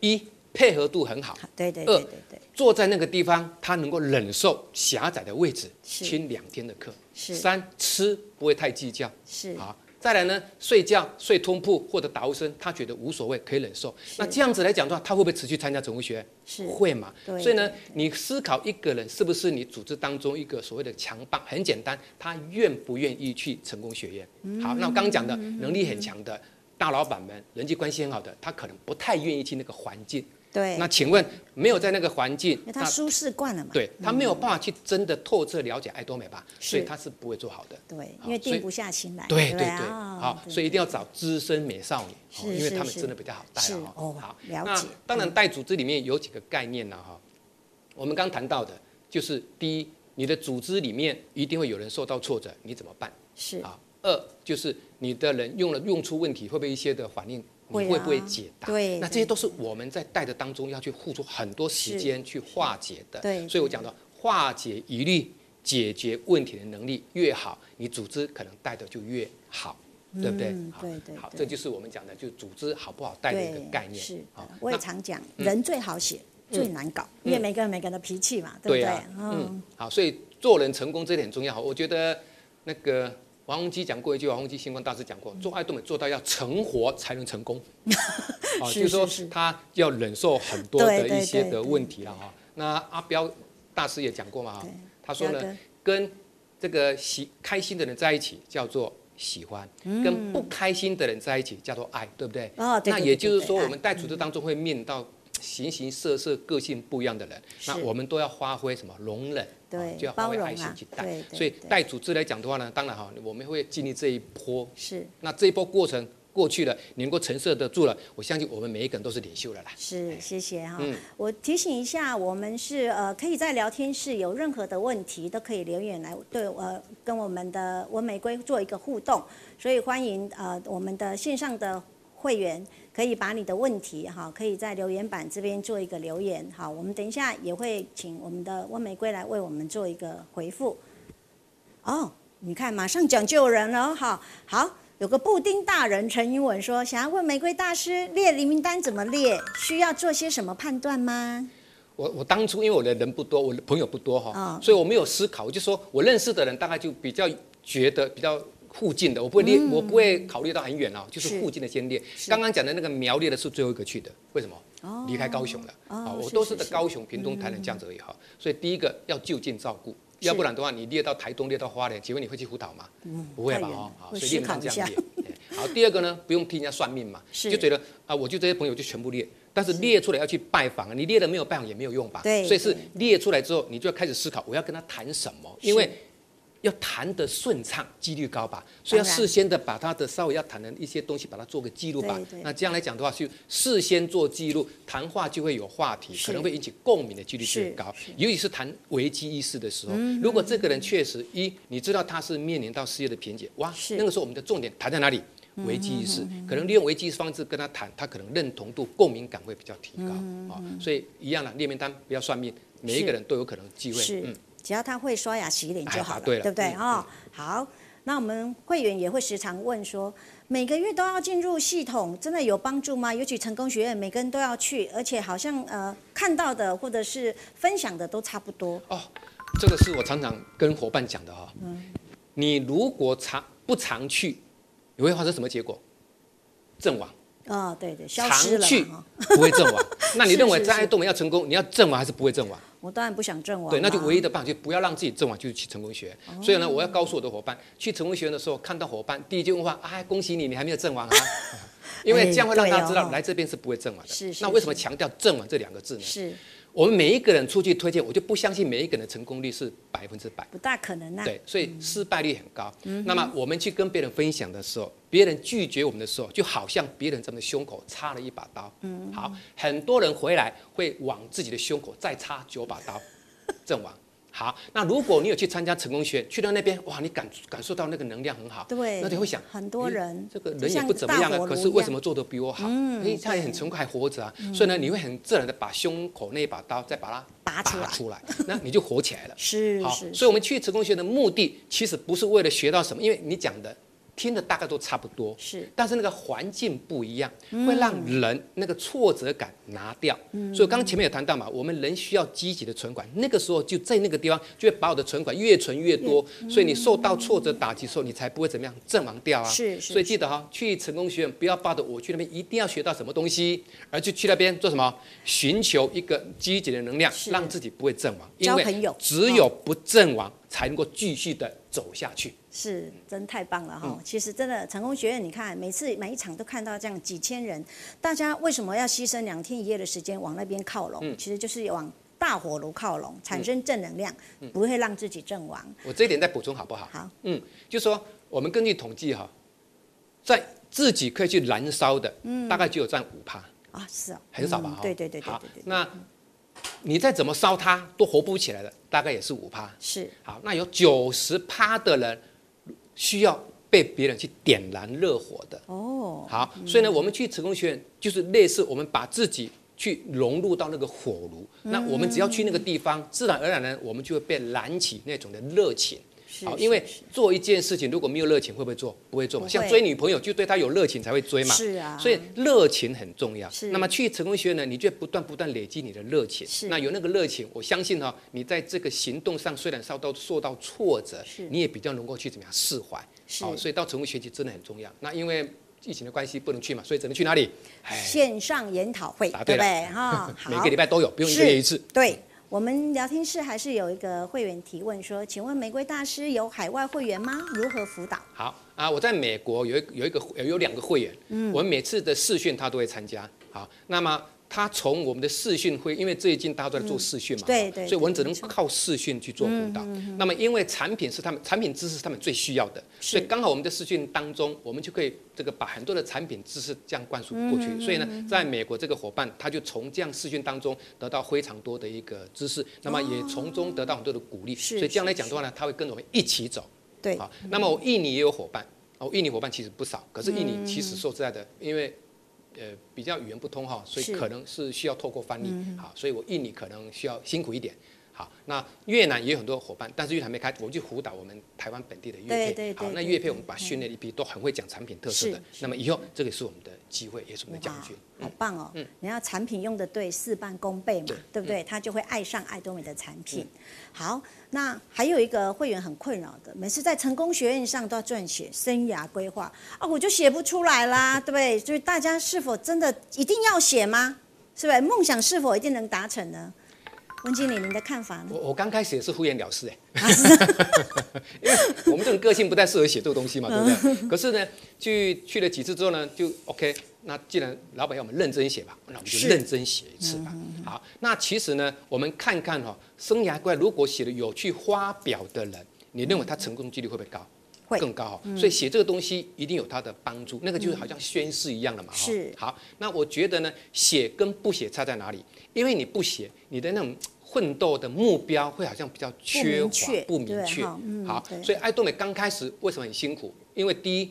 一配合度很好。对对对对对。坐在那个地方，他能够忍受狭窄的位置，听两天的课。是。三吃不会太计较。是。好，再来呢，睡觉睡通铺或者打呼声，他觉得无所谓，可以忍受。那这样子来讲的话，他会不会持续参加成功学院？是。会嘛？对。所以呢，你思考一个人是不是你组织当中一个所谓的强棒？很简单，他愿不愿意去成功学院？好，那我刚刚讲的能力很强的大老板们，人际关系很好的，他可能不太愿意去那个环境。对，那请问没有在那个环境，因为他舒适惯了嘛？对，他没有办法去真的透彻了解爱多美吧？所以他是不会做好的。对，因为定不下心来。对对对，好，所以一定要找资深美少女，因为他们真的比较好带哦。好，了解。那当然带组织里面有几个概念呢？哈，我们刚谈到的就是第一，你的组织里面一定会有人受到挫折，你怎么办？是啊。二就是你的人用了用出问题，会不会一些的反应你会不会解答？对，那这些都是我们在带的当中要去付出很多时间去化解的。对，所以我讲到化解疑虑、解决问题的能力越好，你组织可能带的就越好。对不对？嗯、对对，对好，这就是我们讲的，就组织好不好带的一个概念。是，我也常讲，人最好写，嗯、最难搞，嗯、因为每个人每个人的脾气嘛，对不对？嗯，好，所以做人成功这点很重要。我觉得那个王洪基讲过一句话，王洪基星光大师讲过，做爱多美做到要成活才能成功。[laughs] 啊，就是说他要忍受很多的一些的问题了哈。那阿彪大师也讲过嘛，他说呢，跟这个喜开心的人在一起叫做。喜欢跟不开心的人在一起叫做爱，对不对？哦，对。那也就是说，我们在组织当中会面到形形色色、个性不一样的人，那我们都要发挥什么容忍？对，就要发挥爱心去带。所以带组织来讲的话呢，当然哈，我们会经历这一波。是。那这一波过程。过去了，你能够承受得住了，我相信我们每一个人都是领袖了啦。是，谢谢哈。嗯，我提醒一下，我们是呃，可以在聊天室有任何的问题都可以留言来对呃跟我们的文玫瑰做一个互动，所以欢迎呃我们的线上的会员可以把你的问题哈，可以在留言板这边做一个留言。好，我们等一下也会请我们的温玫瑰来为我们做一个回复。哦，你看，马上讲救人了，好，好。有个布丁大人陈英文说：“想要问玫瑰大师列黎名单怎么列？需要做些什么判断吗？”我我当初因为我的人不多，我的朋友不多哈，哦、所以我没有思考。我就说我认识的人大概就比较觉得比较附近的，我不会列，嗯、我不会考虑到很远哦，就是附近的先列。刚刚讲的那个苗列的是最后一个去的，为什么？哦、离开高雄了啊，哦、我都是在高雄、屏东、台南这样子而已哈。所以第一个要就近照顾。要不然的话，你列到台东，列到花莲，请问你会去辅导吗？嗯、不会吧？哦，好，所以列名单这样列。好，第二个呢，不用替人家算命嘛，[laughs] 就觉得啊，我就这些朋友就全部列，但是列出来要去拜访，你列了没有拜访也没有用吧？对，所以是列出来之后，你就要开始思考，我要跟他谈什么，因为。要谈得顺畅，几率高吧，所以要事先的把他的稍微要谈的一些东西，把它做个记录吧。那这样来讲的话，就事先做记录，谈话就会有话题，可能会引起共鸣的几率最高。尤其是谈危机意识的时候，如果这个人确实一，你知道他是面临到事业的瓶颈，哇，那个时候我们的重点谈在哪里？危机意识，可能利用危机方式跟他谈，他可能认同度、共鸣感会比较提高啊。所以一样的列名单，不要算命，每一个人都有可能机会。嗯。只要他会刷牙洗脸就好了，对不对啊？好，那我们会员也会时常问说，每个月都要进入系统，真的有帮助吗？尤其成功学院，每个人都要去，而且好像呃看到的或者是分享的都差不多。哦，这个是我常常跟伙伴讲的哈。嗯。你如果常不常去，你会发生什么结果？阵亡。啊、哦，对对，消失了。常去不会阵亡。[laughs] 那你认为在爱多美要成功，你要阵亡还是不会阵亡？我当然不想阵亡。对，那就唯一的办法就不要让自己阵亡，就是去成功学所以呢，我要告诉我的伙伴，去成功学院的时候，看到伙伴第一句话，哎，恭喜你，你还没有阵亡啊。[laughs] 因为这样会让大家知道，来这边是不会阵亡的。那为什么强调阵亡这两个字呢？是。我们每一个人出去推荐，我就不相信每一个人的成功率是百分之百，不大可能啊。对，所以失败率很高。嗯、那么我们去跟别人分享的时候，别人拒绝我们的时候，就好像别人在我们的胸口插了一把刀。嗯。好，很多人回来会往自己的胸口再插九把刀，[laughs] 阵亡。好，那如果你有去参加成功学，[laughs] 去到那边，哇，你感感受到那个能量很好，对，那就会想，很多人这个人也不怎么样啊，可是为什么做的比我好？嗯，他也很成功，还活着啊，所以呢，你会很自然的把胸口那一把刀再把它拔出来，[laughs] 那你就活起来了。[laughs] 是，好，所以我们去成功学的目的，其实不是为了学到什么，因为你讲的。听的大概都差不多，是，但是那个环境不一样，会让人那个挫折感拿掉。嗯，所以刚刚前面有谈到嘛，我们人需要积极的存款，那个时候就在那个地方，就会把我的存款越存越多。所以你受到挫折打击的时候，你才不会怎么样阵亡掉啊。是，所以记得哈，去成功学院不要抱着我去那边一定要学到什么东西，而去去那边做什么？寻求一个积极的能量，让自己不会阵亡。因为只有不阵亡，才能够继续的走下去。是，真太棒了哈！嗯、其实真的成功学院，你看每次每一场都看到这样几千人，大家为什么要牺牲两天一夜的时间往那边靠拢？嗯、其实就是往大火炉靠拢，产生正能量，嗯、不会让自己阵亡。我这一点再补充好不好？好，嗯，就说我们根据统计哈，在自己可以去燃烧的，嗯，大概只有占五趴啊，是啊，很少吧？哈、嗯，对对对对对，对。那你再怎么烧它，都活不起来的，大概也是五趴。是。好，那有九十趴的人。需要被别人去点燃热火的。哦，好，所以呢，我们去成功学院就是类似我们把自己去融入到那个火炉，那我们只要去那个地方，自然而然呢，我们就会被燃起那种的热情。好，因为做一件事情如果没有热情，会不会做？不会做嘛。像追女朋友，就对她有热情才会追嘛。是啊。所以热情很重要。是。那么去成功学院呢，你就不断不断累积你的热情。是。那有那个热情，我相信哈，你在这个行动上虽然受到受到挫折，是。你也比较能够去怎么样释怀。是。好，所以到成功学习真的很重要。那因为疫情的关系不能去嘛，所以只能去哪里？线上研讨会，对不对？哈，[laughs] 每个礼拜都有，不用一个月一次。对。我们聊天室还是有一个会员提问说：“请问玫瑰大师有海外会员吗？如何辅导？”好啊，我在美国有一有一个有有两个会员，嗯，我们每次的试训他都会参加。好，那么。他从我们的视讯会，因为最近大家都在做视讯嘛，嗯、对对，所以我们只能靠视讯去做辅导。那么，因为产品是他们产品知识是他们最需要的，所以刚好我们的视讯当中，我们就可以这个把很多的产品知识这样灌输过去。所以呢，在美国这个伙伴他就从这样视讯当中得到非常多的一个知识，那么也从中得到很多的鼓励。所以这样来讲的话呢，他会跟着我们一起走。对，好，那么我印尼也有伙伴，哦，印尼伙伴其实不少，可是印尼其实说实在的，因为。呃，比较语言不通哈，所以可能是需要透过翻译，好，所以我印尼可能需要辛苦一点。好，那越南也有很多伙伴，但是越南没开，我们就辅导我们台湾本地的乐配。好，那乐配我们把训练一批都很会讲产品特色的，那么以后这个是我们的机会，也是我们的将军。好棒哦！嗯，你要产品用的对，事半功倍嘛，对不对？他就会爱上爱多美的产品。好，那还有一个会员很困扰的，每次在成功学院上都要撰写生涯规划啊，我就写不出来啦，[laughs] 对不对？所以大家是否真的一定要写吗？是不是？梦想是否一定能达成呢？温经理，您的看法呢？我我刚开始也是敷衍了事哎，[laughs] 因为我们这种个性不太适合写这个东西嘛，对不对？可是呢，去去了几次之后呢，就 OK。那既然老板要我们认真写吧，那我们就认真写一次吧。好，那其实呢，我们看看哈，生涯规划如果写的有去发表的人，你认为他成功几率会不会高？会更高。所以写这个东西一定有它的帮助，那个就是好像宣誓一样的嘛。是。好，那我觉得呢，写跟不写差在哪里？因为你不写，你的那种。奋斗的目标会好像比较缺乏、不明确。好，所以爱多美刚开始为什么很辛苦？因为第一。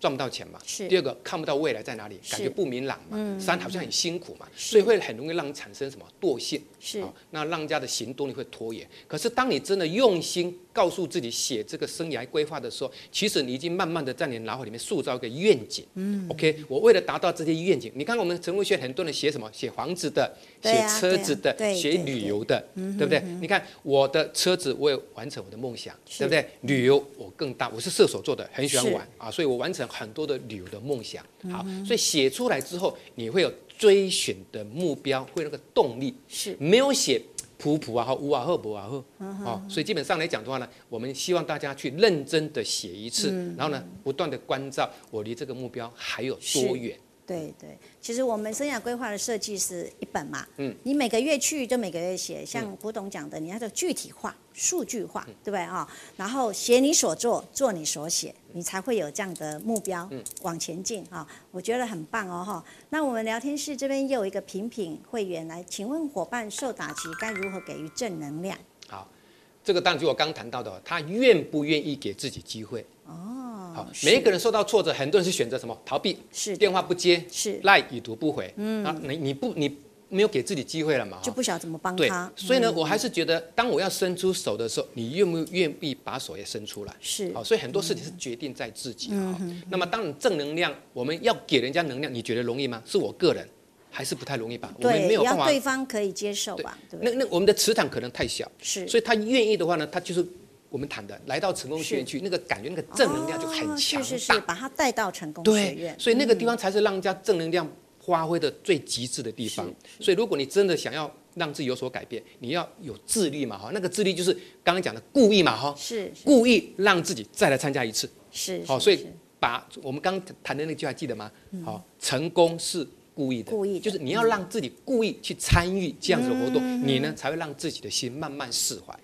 赚不到钱嘛？第二个看不到未来在哪里，感觉不明朗嘛。嗯。三好像很辛苦嘛，所以会很容易让你产生什么惰性。是。那让人家的行动力会拖延。可是当你真的用心告诉自己写这个生涯规划的时候，其实你已经慢慢的在你脑海里面塑造一个愿景。嗯。OK，我为了达到这些愿景，你看我们成功学很多人写什么？写房子的，写车子的，写旅游的，对不对？你看我的车子，我也完成我的梦想，对不对？旅游我更大，我是射手座的，很喜欢玩啊，所以我完成。很多的旅游的梦想，好，所以写出来之后，你会有追寻的目标，会有那个动力。是，没有写普普啊，好乌啊，赫，博啊，赫哦，所以基本上来讲的话呢，我们希望大家去认真的写一次，然后呢，不断的关照我离这个目标还有多远。对对，其实我们生涯规划的设计是一本嘛，嗯，你每个月去就每个月写，像古董讲的，你要的具体化、数据化，对不对啊？然后写你所做，做你所写，你才会有这样的目标，嗯往前进啊！我觉得很棒哦哈。那我们聊天室这边又有一个品品会员来，请问伙伴受打击该如何给予正能量？好，这个当然就我刚谈到的，他愿不愿意给自己机会？哦。好，每一个人受到挫折，很多人是选择什么？逃避，是电话不接，是赖已读不回。嗯，啊，你你不你没有给自己机会了嘛？就不晓得怎么帮他。所以呢，我还是觉得，当我要伸出手的时候，你愿不愿意把手也伸出来？是。好，所以很多事情是决定在自己。嗯。那么，当你正能量，我们要给人家能量，你觉得容易吗？是我个人，还是不太容易吧？我们没有办法。要对方可以接受吧？对。那那我们的磁场可能太小。是。所以他愿意的话呢，他就是。我们谈的来到成功学院去，那个感觉，那个正能量就很强大。是是是，把他带到成功学院。对，所以那个地方才是让人家正能量发挥的最极致的地方。所以如果你真的想要让自己有所改变，你要有自律嘛哈，那个自律就是刚刚讲的故意嘛哈，是故意让自己再来参加一次。是好，所以把我们刚谈的那句话记得吗？好，成功是故意的，故意就是你要让自己故意去参与这样子的活动，你呢才会让自己的心慢慢释怀。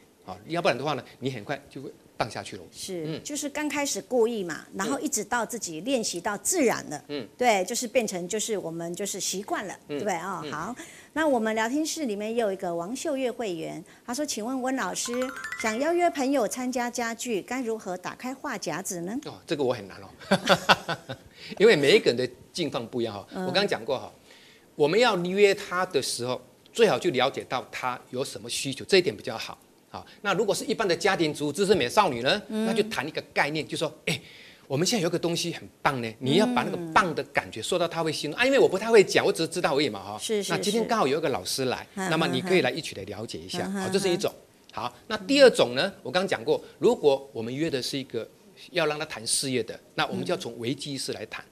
要不然的话呢，你很快就会荡下去了。是，嗯、就是刚开始故意嘛，然后一直到自己练习到自然了。嗯，对，就是变成就是我们就是习惯了，嗯、对不对啊？哦嗯、好。那我们聊天室里面也有一个王秀月会员，他说：“请问温老师，想邀约朋友参加家具，该如何打开话匣子呢？”哦，这个我很难哦，[laughs] 因为每一个人的境况不一样哈。我刚刚讲过哈，我们要约他的时候，最好就了解到他有什么需求，这一点比较好。好，那如果是一般的家庭主妇、资深美少女呢，那就谈一个概念，就说：“哎。”我们现在有个东西很棒呢，你要把那个棒的感觉说到他会心啊，因为我不太会讲，我只是知道而已嘛哈。是是是。那今天刚好有一个老师来，那么你可以来一起来了解一下，好，这是一种。好，那第二种呢，我刚刚讲过，如果我们约的是一个要让他谈事业的，那我们就要从危机意识来谈。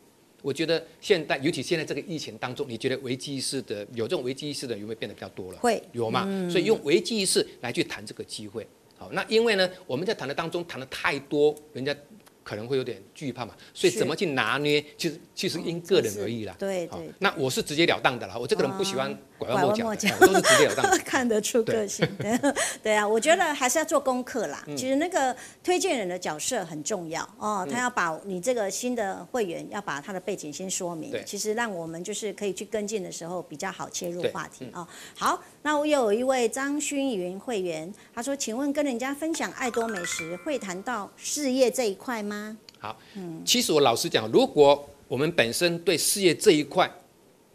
我觉得现在，尤其现在这个疫情当中，你觉得危机意识的有这种危机意识的有没有变得比较多了？会有嘛？所以用危机意识来去谈这个机会。好，那因为呢，我们在谈的当中谈的太多，人家。可能会有点惧怕嘛，所以怎么去拿捏，其实其实因个人而异啦。对对。那我是直截了当的啦，我这个人不喜欢拐弯抹角，我都是直截了当。看得出个性。[laughs] [laughs] 对啊，我觉得还是要做功课啦。其实那个推荐人的角色很重要哦，他要把你这个新的会员要把他的背景先说明，其实让我们就是可以去跟进的时候比较好切入话题啊。好，那我有一位张勋云会员，他说：“请问跟人家分享爱多美食，会谈到事业这一块吗？”好，嗯其实我老实讲，如果我们本身对事业这一块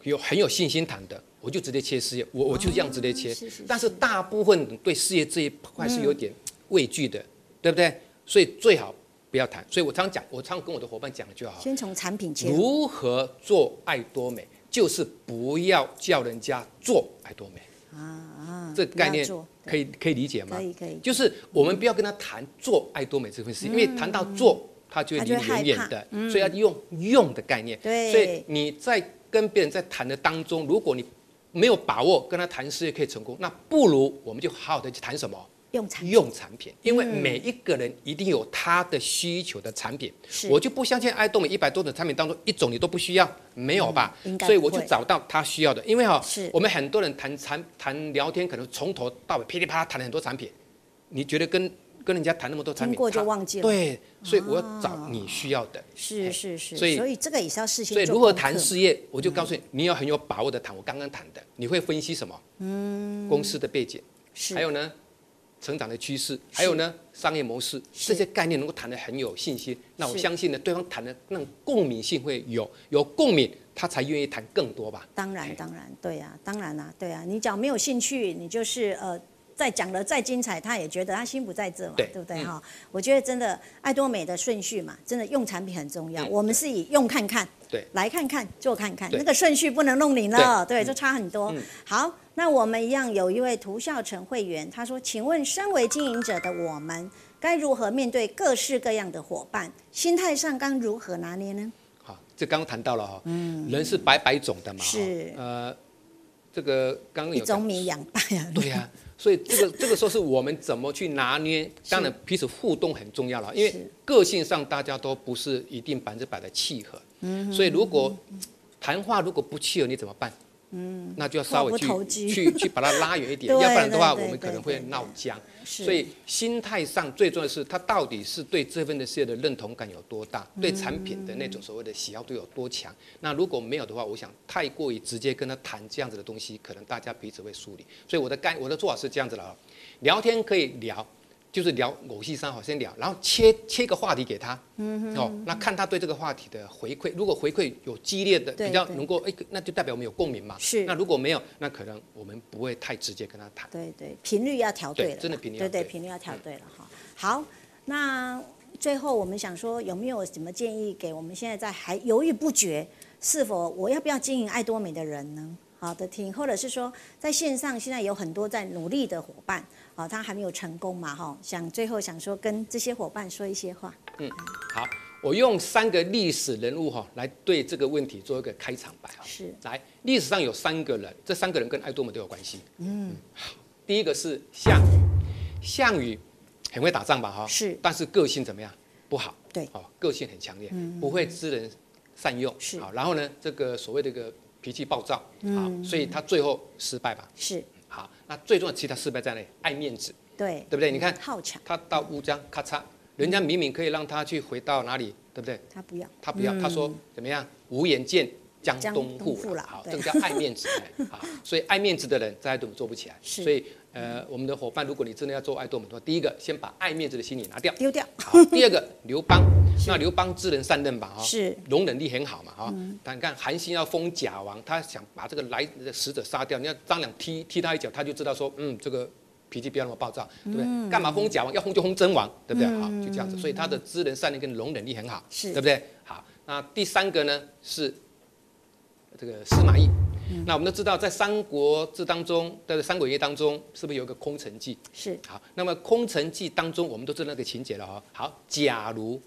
有很有信心谈的，我就直接切事业，我我就这样直接切。但是大部分对事业这一块是有点畏惧的，对不对？所以最好不要谈。所以我常讲，我常跟我的伙伴讲的就好。先从产品切。如何做爱多美，就是不要叫人家做爱多美。啊啊，这概念可以可以理解吗？可以可以，就是我们不要跟他谈做爱多美这份事，因为谈到做，他就会离远远的，所以要用用的概念。对，所以你在跟别人在谈的当中，如果你没有把握跟他谈事业可以成功，那不如我们就好好的去谈什么？用产用产品，因为每一个人一定有他的需求的产品。是，我就不相信爱动美一百多种产品当中一种你都不需要，没有吧？所以我就找到他需要的。因为哈，我们很多人谈产谈聊天，可能从头到尾噼里啪啦谈了很多产品，你觉得跟跟人家谈那么多产品，听过就忘记了。对，所以我要找你需要的。是是是。所以所以这个也是要事先。所以如何谈事业，我就告诉你，你要很有把握的谈。我刚刚谈的，你会分析什么？嗯，公司的背景，是，还有呢？成长的趋势，还有呢，商业模式这些概念能够谈得很有信心，那我相信呢，对方谈的那种共鸣性会有，有共鸣，他才愿意谈更多吧。当然，当然，对呀、啊，当然啦、啊，对啊，你讲没有兴趣，你就是呃。再讲的再精彩，他也觉得他心不在这嘛，对，对不对哈？嗯、我觉得真的爱多美的顺序嘛，真的用产品很重要。嗯、我们是以用看看，对，来看看做看看，那个顺序不能弄拧了，对，就差很多。嗯、好，那我们一样有一位涂孝成会员，他说：“请问，身为经营者的我们，该如何面对各式各样的伙伴？心态上该如何拿捏呢？”好，这刚刚谈到了哈，嗯，人是百百种的嘛，是呃，这个刚刚有一种米养百样，对呀、啊。所以这个这个时候是我们怎么去拿捏，当然彼此互动很重要了，因为个性上大家都不是一定百分之百的契合，所以如果谈话如果不契合，你怎么办？嗯，那就要稍微去去去把它拉远一点，[laughs] 要不然的话我们可能会闹僵。所以心态上最重要的是他到底是对这份的事业的认同感有多大，对产品的那种所谓的喜好度有多强。那如果没有的话，我想太过于直接跟他谈这样子的东西，可能大家彼此会疏离。所以我的干我的做法是这样子的啊，聊天可以聊。就是聊偶戏三好，先聊，然后切切个话题给他，嗯哼，哦，那看他对这个话题的回馈，如果回馈有激烈的，比较能够哎，那就代表我们有共鸣嘛。是。那如果没有，那可能我们不会太直接跟他谈。对对，频率要调对了。真的频率要对对，频率要调对了哈。好，那最后我们想说，有没有什么建议给我们现在在还犹豫不决，是否我要不要经营爱多美的人呢？好的听，或者是说在线上现在有很多在努力的伙伴。哦，他还没有成功嘛？哈，想最后想说跟这些伙伴说一些话。嗯，好，我用三个历史人物哈来对这个问题做一个开场白哈。是，来历史上有三个人，这三个人跟爱多美都有关系。嗯，好，第一个是项羽，项羽很会打仗吧？哈，是，但是个性怎么样？不好。对，哦，个性很强烈，不会知人善用。是，好，然后呢，这个所谓的个脾气暴躁，好，所以他最后失败吧？是。好，那最重要，其他失败在哪里？爱面子，对，对不对？你看，好强，他到乌江，咔嚓，人家明明可以让他去回到哪里，对不对？他不要，他不要，他说怎么样？无颜见江东父老，好，这个叫爱面子，[laughs] 好，所以爱面子的人在爱多美做不起来。所以，呃，我们的伙伴，如果你真的要做爱多美的话，第一个先把爱面子的心理拿掉，丢掉。好，第二个刘邦，[laughs] 那刘邦知人善任吧，哈，是，容忍力很好嘛，哈。但你看韩信要封假王，他想把这个来的使者杀掉，你要张良踢踢他一脚，他就知道说，嗯，这个脾气不要那么暴躁，对不对？干嘛封假王？要封就封真王，对不对？好，就这样子。所以他的知人善任跟容忍力很好，是对不对？好，那第三个呢是。这个司马懿，嗯、那我们都知道，在《三国志》当中，在《三国演义》当中，是不是有个空城计？是。好，那么空城计当中，我们都知道那个情节了哈。好，假如，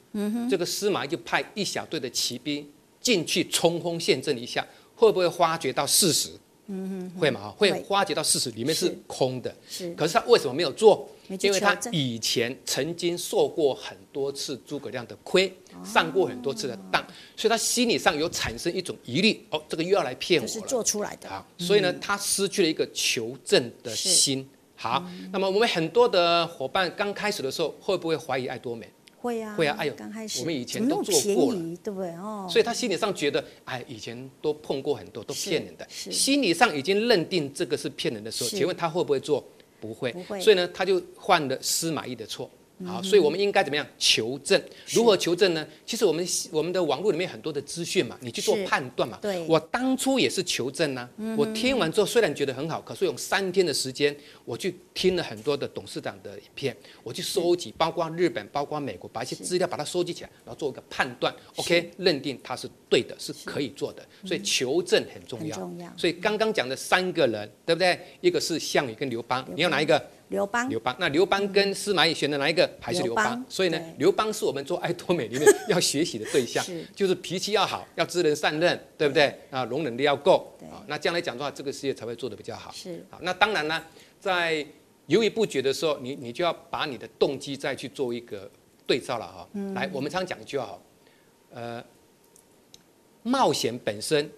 这个司马懿就派一小队的骑兵进去冲锋陷阵一下，会不会发觉到事实？嗯哼，会吗？会发觉到事实里面是空的。是可是他为什么没有做？因为他以前曾经受过很多次诸葛亮的亏，上过很多次的当，所以他心理上有产生一种疑虑。哦，这个又要来骗我了。是做出来的。啊，所以呢，他失去了一个求证的心。好，那么我们很多的伙伴刚开始的时候，会不会怀疑爱多美？会啊，会啊。哎呦，刚开始我们以前都做过了，对不对？哦。所以他心理上觉得，哎，以前都碰过很多，都骗人的。心理上已经认定这个是骗人的时候，请问他会不会做？不会，不会，所以呢，他就犯了司马懿的错。好，所以我们应该怎么样求证？如何求证呢？其实我们我们的网络里面很多的资讯嘛，你去做判断嘛。对，我当初也是求证呐。我听完之后虽然觉得很好，可是用三天的时间，我去听了很多的董事长的影片，我去收集，包括日本，包括美国，把一些资料把它收集起来，然后做一个判断。OK，认定它是对的，是可以做的。所以求证很重要。所以刚刚讲的三个人，对不对？一个是项羽跟刘邦，你要哪一个？刘邦，刘邦，那刘邦跟司马懿选的哪一个？还是刘邦？所以呢，刘邦是我们做爱多美里面 [laughs] 要学习的对象，[laughs] 就是脾气要好，要知人善任，对不对？啊，容忍力要够，啊，那这样来讲的话，这个事业才会做得比较好。是，好，那当然呢，在犹豫不决的时候，你你就要把你的动机再去做一个对照了哈。来，我们常讲一句话，呃，冒险本身，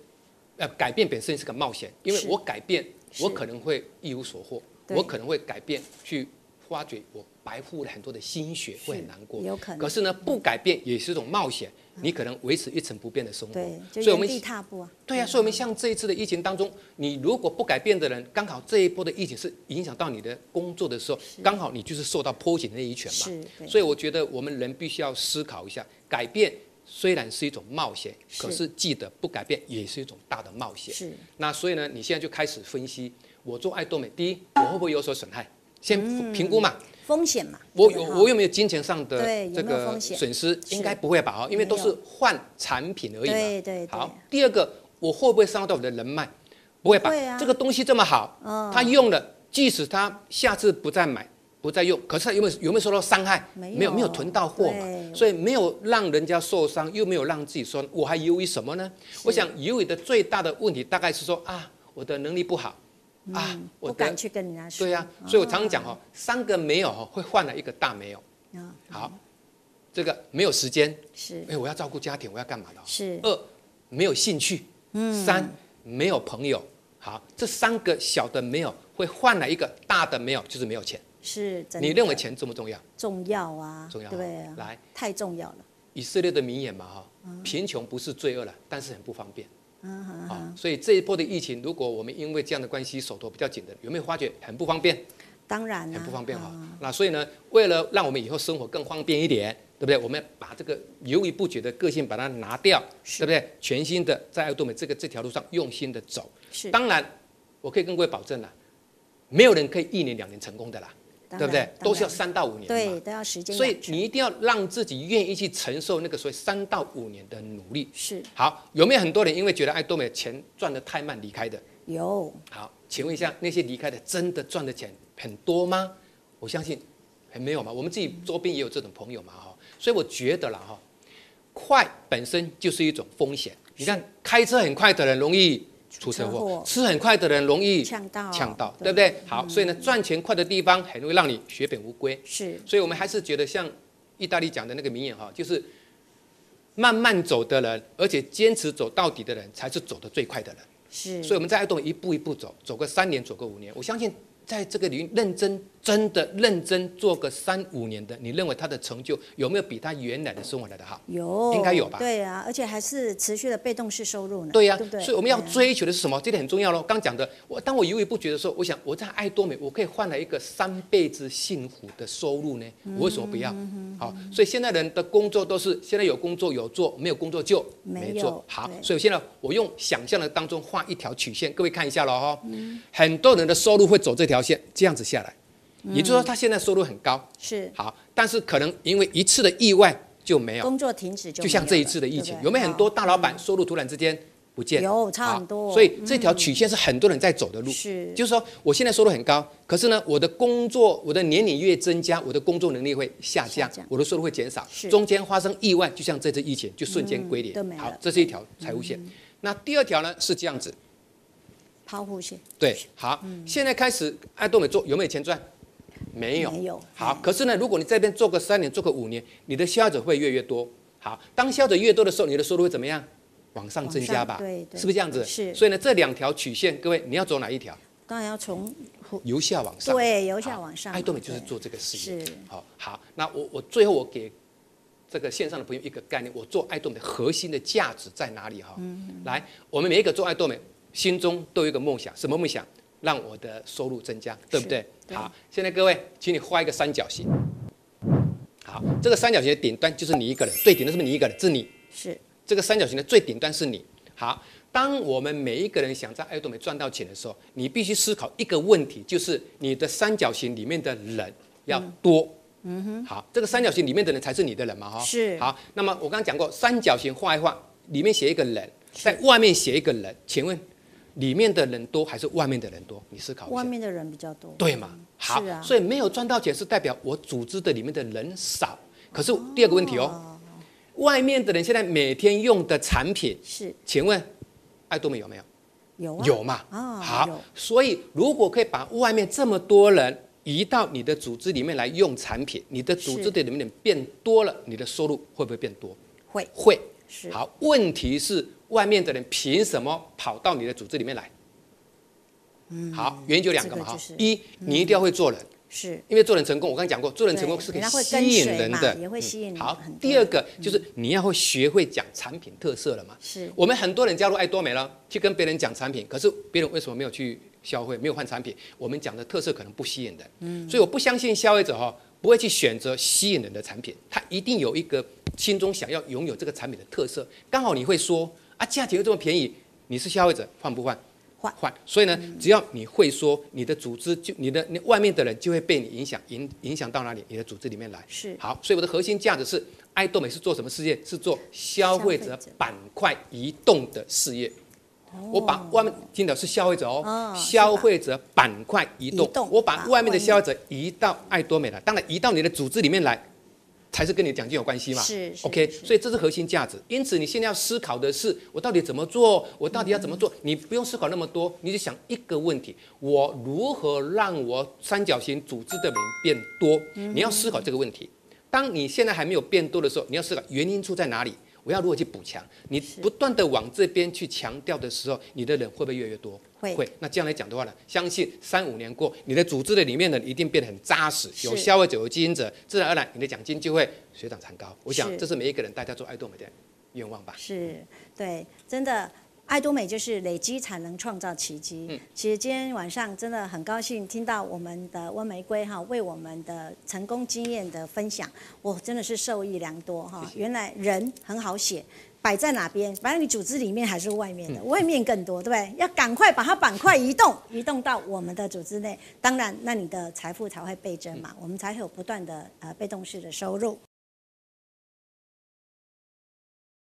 呃，改变本身是个冒险，因为我改变，我可能会一无所获。我可能会改变，去发掘我白付了很多的心血，会很难过。有可能。可是呢，不改变也是一种冒险，你可能维持一成不变的生活。对，所以原地踏步啊。对啊，所以我们像这一次的疫情当中，你如果不改变的人，刚好这一波的疫情是影响到你的工作的时候，刚好你就是受到波及的那一拳嘛。是。所以我觉得我们人必须要思考一下，改变虽然是一种冒险，可是记得不改变也是一种大的冒险。是。那所以呢，你现在就开始分析。我做爱多美，第一，我会不会有所损害？先评估嘛，风险嘛。我有我有没有金钱上的这个损失？应该不会吧？哦，因为都是换产品而已嘛。对对。好，第二个，我会不会伤到我的人脉？不会吧？这个东西这么好，他用了，即使他下次不再买，不再用，可是他有没有有没有受到伤害？没有，没有囤到货嘛。所以没有让人家受伤，又没有让自己说，我还犹豫什么呢？我想犹豫的最大的问题大概是说啊，我的能力不好。啊，我不敢去跟人家说。对呀，所以我常常讲哦，三个没有会换了一个大没有。好，这个没有时间。是。哎，我要照顾家庭，我要干嘛的？是。二，没有兴趣。嗯。三，没有朋友。好，这三个小的没有会换了一个大的没有，就是没有钱。是。你认为钱重不重要？重要啊。重要。对啊。来，太重要了。以色列的名言嘛，哈，贫穷不是罪恶了，但是很不方便。嗯好，所以这一波的疫情，如果我们因为这样的关系手头比较紧的，有没有发觉很不方便？当然，很不方便哈。那所以呢，为了让我们以后生活更方便一点，对不对？我们把这个犹豫不决的个性把它拿掉，对不对？全新的在爱多美这个这条路上用心的走。是，当然，我可以跟各位保证了，没有人可以一年两年成功的啦。对不对？都是要三到五年，对，都要时间。所以你一定要让自己愿意去承受那个所谓三到五年的努力。是。好，有没有很多人因为觉得爱多美钱赚得太慢离开的？有。好，请问一下，那些离开的真的赚的钱很多吗？我相信还没有嘛。我们自己周边也有这种朋友嘛，哈。所以我觉得啦，哈，快本身就是一种风险。你看，开车很快的人容易。出车祸，吃很快的人容易呛到，呛到，对不对？好，所以呢，赚钱快的地方很容易让你血本无归。是，所以我们还是觉得像意大利讲的那个名言哈，就是慢慢走的人，而且坚持走到底的人，才是走得最快的人。是，所以我们在爱动一步一步走，走个三年，走个五年，我相信在这个领域认真。真的认真做个三五年的，你认为他的成就有没有比他原来的生活来的好？有，应该有吧？对啊，而且还是持续的被动式收入呢。对呀、啊，对对，所以我们要追求的是什么？这点很重要喽。刚讲的，我当我犹豫不决的时候，我想我在爱多美，我可以换来一个三辈子幸福的收入呢？我为什么不要？嗯、好，所以现在人的工作都是现在有工作有做，没有工作就没做。没好，所以我现在我用想象的当中画一条曲线，各位看一下喽哈。嗯、很多人的收入会走这条线，这样子下来。也就是说，他现在收入很高，是。好，但是可能因为一次的意外就没有。工作停止，就像这一次的疫情，有没有很多大老板收入突然之间不见？有差很多，所以这条曲线是很多人在走的路。是，就是说我现在收入很高，可是呢，我的工作，我的年龄越增加，我的工作能力会下降，我的收入会减少。中间发生意外，就像这次疫情，就瞬间归零。好，这是一条财务线。那第二条呢是这样子，抛物线。对，好，现在开始爱多美做有没有钱赚？没有，没有。好，可是呢，如果你这边做个三年，做个五年，你的消费者会越越多。好，当消费者越多的时候，你的收入会怎么样？往上增加吧？对对，是不是这样子？是。所以呢，这两条曲线，各位你要走哪一条？当然要从由下往上。对，由下往上。爱多美就是做这个事业。是。好，好，那我我最后我给这个线上的朋友一个概念，我做爱多美的核心的价值在哪里？哈，嗯。来，我们每一个做爱多美，心中都有一个梦想，什么梦想？让我的收入增加，对不对？对。好，现在各位，请你画一个三角形。好，这个三角形的顶端就是你一个人，最顶端是不是你一个人？是你。是。这个三角形的最顶端是你。好，当我们每一个人想在爱多美赚到钱的时候，你必须思考一个问题，就是你的三角形里面的人要多。嗯哼。好，这个三角形里面的人才是你的人嘛？哈。是。好，那么我刚刚讲过，三角形画一画，里面写一个人，在外面写一个人，请问？里面的人多还是外面的人多？你思考一下。外面的人比较多。对嘛？好，啊、所以没有赚到钱是代表我组织的里面的人少。可是第二个问题哦，哦外面的人现在每天用的产品是，请问爱多美有没有？有、啊、有嘛？哦、好，所以如果可以把外面这么多人移到你的组织里面来用产品，你的组织的里面人变多了，你的收入会不会变多？会会。是。好，问题是。外面的人凭什么跑到你的组织里面来？嗯，好，原因就两个嘛哈。一，你一定要会做人，是因为做人成功。我刚才讲过，做人成功是可以吸引人的，也会吸引。好，第二个就是你要会学会讲产品特色了嘛。是我们很多人加入爱多美了，去跟别人讲产品，可是别人为什么没有去消费，没有换产品？我们讲的特色可能不吸引人。嗯，所以我不相信消费者哈不会去选择吸引人的产品，他一定有一个心中想要拥有这个产品的特色。刚好你会说。啊，价钱又这么便宜，你是消费者换不换？换换。所以呢，嗯、只要你会说，你的组织就你的你外面的人就会被你影响，影影响到哪里？你的组织里面来。是。好，所以我的核心价值是，爱多美是做什么事业？是做消费者板块移动的事业。哦、我把外面听的是消费者哦，哦消费者板块移动，移动我把外面的消费者移到爱多美来，当然移到你的组织里面来。才是跟你奖金有关系嘛？是，是，OK，是所以这是核心价值。因此，你现在要思考的是，我到底怎么做？我到底要怎么做？嗯、你不用思考那么多，你就想一个问题：我如何让我三角形组织的人变多？嗯、你要思考这个问题。当你现在还没有变多的时候，你要思考原因出在哪里？我要如何去补强？你不断的往这边去强调的时候，你的人会不会越来越多？会。会。那这样来讲的话呢，相信三五年过，你的组织的里面呢，一定变得很扎实，有消费者，有经营者，自然而然你的奖金就会水涨船高。我想这是每一个人大家做爱多美的愿望吧。是，对，真的。爱多美就是累积才能创造奇迹。嗯，其实今天晚上真的很高兴听到我们的温玫瑰哈为我们的成功经验的分享，我真的是受益良多哈。原来人很好写，摆在哪边，反正你组织里面还是外面的，外面更多，对不对？要赶快把它板块移动，移动到我们的组织内，当然那你的财富才会倍增嘛，我们才会有不断的呃被动式的收入。